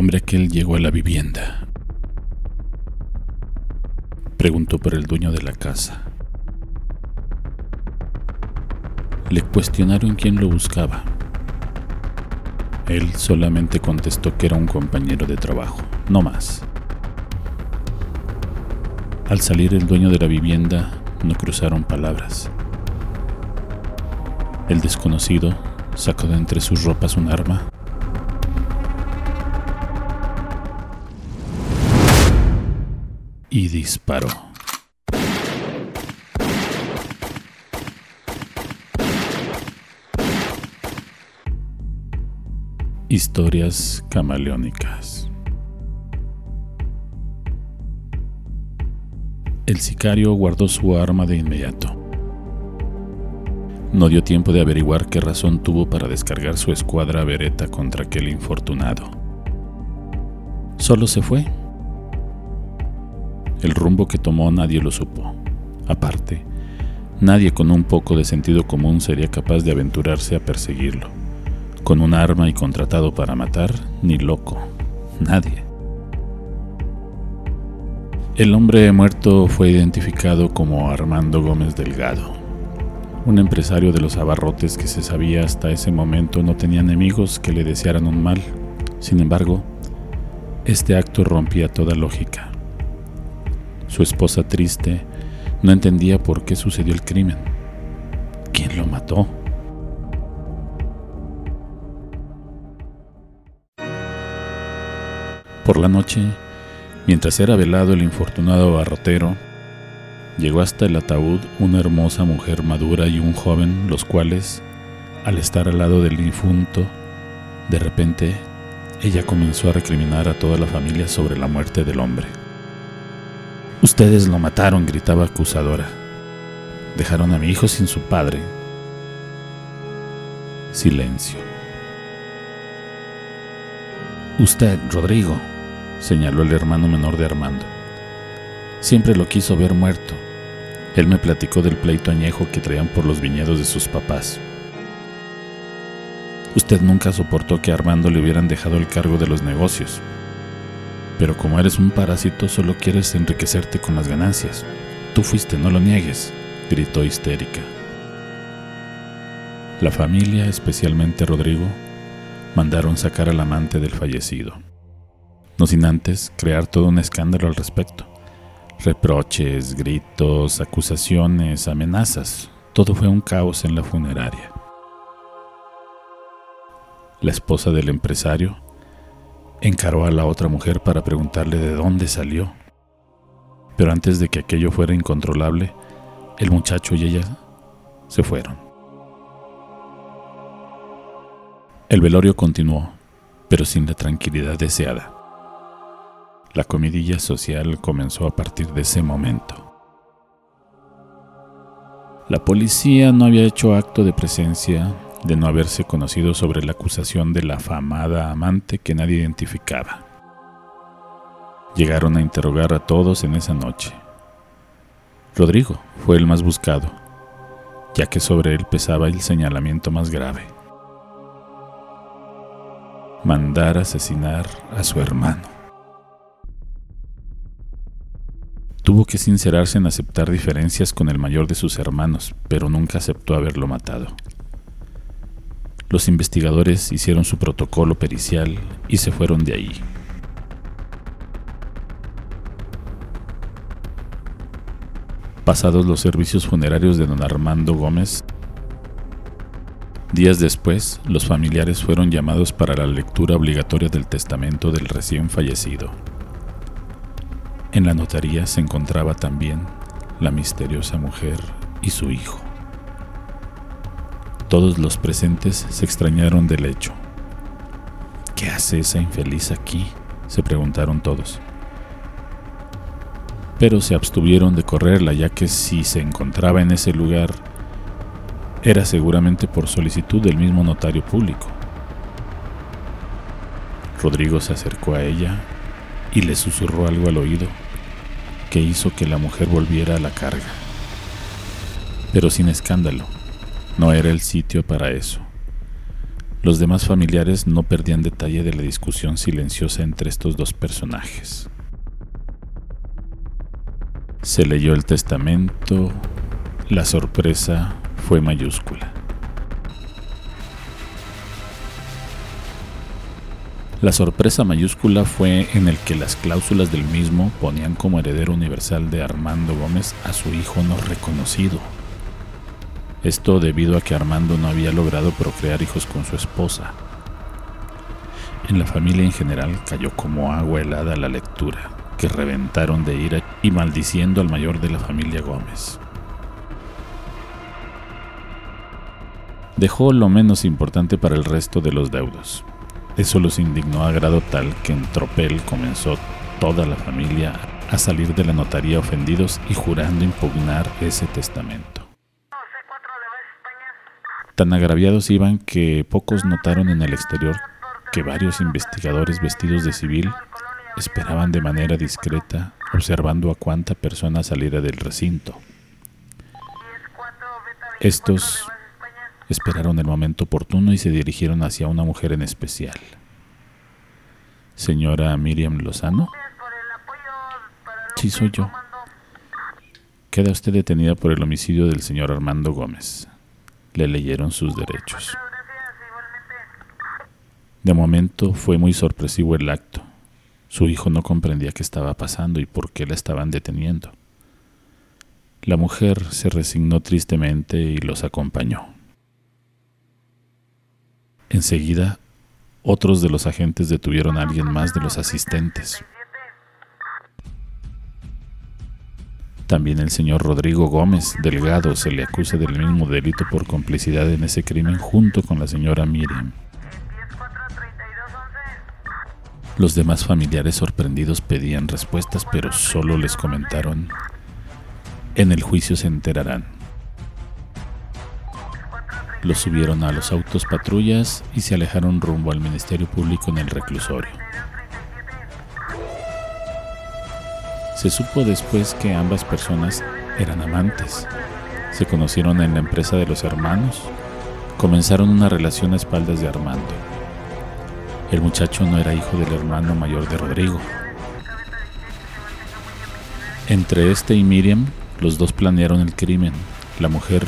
hombre aquel llegó a la vivienda. Preguntó por el dueño de la casa. Le cuestionaron quién lo buscaba. Él solamente contestó que era un compañero de trabajo, no más. Al salir el dueño de la vivienda, no cruzaron palabras. El desconocido sacó de entre sus ropas un arma y disparó. Historias camaleónicas. El sicario guardó su arma de inmediato. No dio tiempo de averiguar qué razón tuvo para descargar su escuadra vereta contra aquel infortunado. Solo se fue. El rumbo que tomó nadie lo supo. Aparte, nadie con un poco de sentido común sería capaz de aventurarse a perseguirlo. Con un arma y contratado para matar, ni loco. Nadie. El hombre muerto fue identificado como Armando Gómez Delgado, un empresario de los abarrotes que se sabía hasta ese momento no tenía enemigos que le desearan un mal. Sin embargo, este acto rompía toda lógica. Su esposa triste no entendía por qué sucedió el crimen. ¿Quién lo mató? Por la noche, mientras era velado el infortunado barrotero, llegó hasta el ataúd una hermosa mujer madura y un joven, los cuales, al estar al lado del difunto, de repente ella comenzó a recriminar a toda la familia sobre la muerte del hombre. Ustedes lo mataron, gritaba acusadora. Dejaron a mi hijo sin su padre. Silencio. Usted, Rodrigo, señaló el hermano menor de Armando. Siempre lo quiso ver muerto. Él me platicó del pleito añejo que traían por los viñedos de sus papás. Usted nunca soportó que a Armando le hubieran dejado el cargo de los negocios. Pero como eres un parásito, solo quieres enriquecerte con las ganancias. Tú fuiste, no lo niegues, gritó histérica. La familia, especialmente Rodrigo, mandaron sacar al amante del fallecido, no sin antes crear todo un escándalo al respecto. Reproches, gritos, acusaciones, amenazas, todo fue un caos en la funeraria. La esposa del empresario encaró a la otra mujer para preguntarle de dónde salió. Pero antes de que aquello fuera incontrolable, el muchacho y ella se fueron. El velorio continuó, pero sin la tranquilidad deseada. La comidilla social comenzó a partir de ese momento. La policía no había hecho acto de presencia de no haberse conocido sobre la acusación de la afamada amante que nadie identificaba. Llegaron a interrogar a todos en esa noche. Rodrigo fue el más buscado, ya que sobre él pesaba el señalamiento más grave. Mandar asesinar a su hermano. Tuvo que sincerarse en aceptar diferencias con el mayor de sus hermanos, pero nunca aceptó haberlo matado. Los investigadores hicieron su protocolo pericial y se fueron de ahí. Pasados los servicios funerarios de don Armando Gómez, días después los familiares fueron llamados para la lectura obligatoria del testamento del recién fallecido. En la notaría se encontraba también la misteriosa mujer y su hijo. Todos los presentes se extrañaron del hecho. ¿Qué hace esa infeliz aquí? se preguntaron todos. Pero se abstuvieron de correrla ya que si se encontraba en ese lugar era seguramente por solicitud del mismo notario público. Rodrigo se acercó a ella y le susurró algo al oído que hizo que la mujer volviera a la carga. Pero sin escándalo, no era el sitio para eso. Los demás familiares no perdían detalle de la discusión silenciosa entre estos dos personajes. Se leyó el testamento, la sorpresa fue mayúscula. La sorpresa mayúscula fue en el que las cláusulas del mismo ponían como heredero universal de Armando Gómez a su hijo no reconocido. Esto debido a que Armando no había logrado procrear hijos con su esposa. En la familia en general cayó como agua helada la lectura, que reventaron de ira y maldiciendo al mayor de la familia Gómez. Dejó lo menos importante para el resto de los deudos, eso los indignó a grado tal que en tropel comenzó toda la familia a salir de la notaría ofendidos y jurando impugnar ese testamento. Tan agraviados iban que pocos notaron en el exterior que varios investigadores vestidos de civil esperaban de manera discreta, observando a cuánta persona saliera del recinto. Estos Esperaron el momento oportuno y se dirigieron hacia una mujer en especial. Señora Miriam Lozano. Sí, soy yo. Queda usted detenida por el homicidio del señor Armando Gómez. Le leyeron sus derechos. De momento fue muy sorpresivo el acto. Su hijo no comprendía qué estaba pasando y por qué la estaban deteniendo. La mujer se resignó tristemente y los acompañó. Enseguida, otros de los agentes detuvieron a alguien más de los asistentes. También el señor Rodrigo Gómez Delgado se le acusa del mismo delito por complicidad en ese crimen junto con la señora Miriam. Los demás familiares sorprendidos pedían respuestas, pero solo les comentaron, en el juicio se enterarán. Los subieron a los autos patrullas y se alejaron rumbo al Ministerio Público en el reclusorio. Se supo después que ambas personas eran amantes. Se conocieron en la empresa de los hermanos. Comenzaron una relación a espaldas de Armando. El muchacho no era hijo del hermano mayor de Rodrigo. Entre este y Miriam, los dos planearon el crimen. La mujer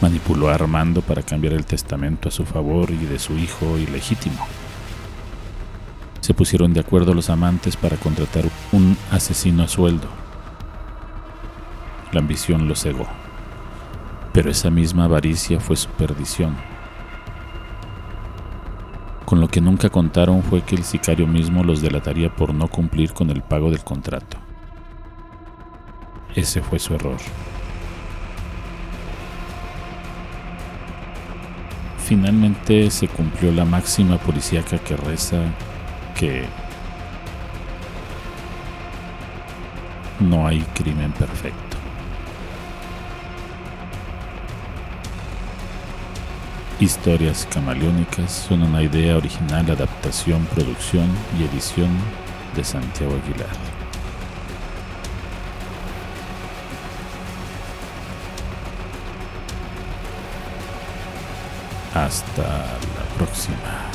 manipuló a Armando para cambiar el testamento a su favor y de su hijo ilegítimo. Se pusieron de acuerdo los amantes para contratar un asesino a sueldo. La ambición los cegó, pero esa misma avaricia fue su perdición. Con lo que nunca contaron fue que el sicario mismo los delataría por no cumplir con el pago del contrato. Ese fue su error. finalmente se cumplió la máxima policíaca que reza que no hay crimen perfecto. Historias camaleónicas son una idea original, adaptación, producción y edición de Santiago Aguilar. Hasta la próxima.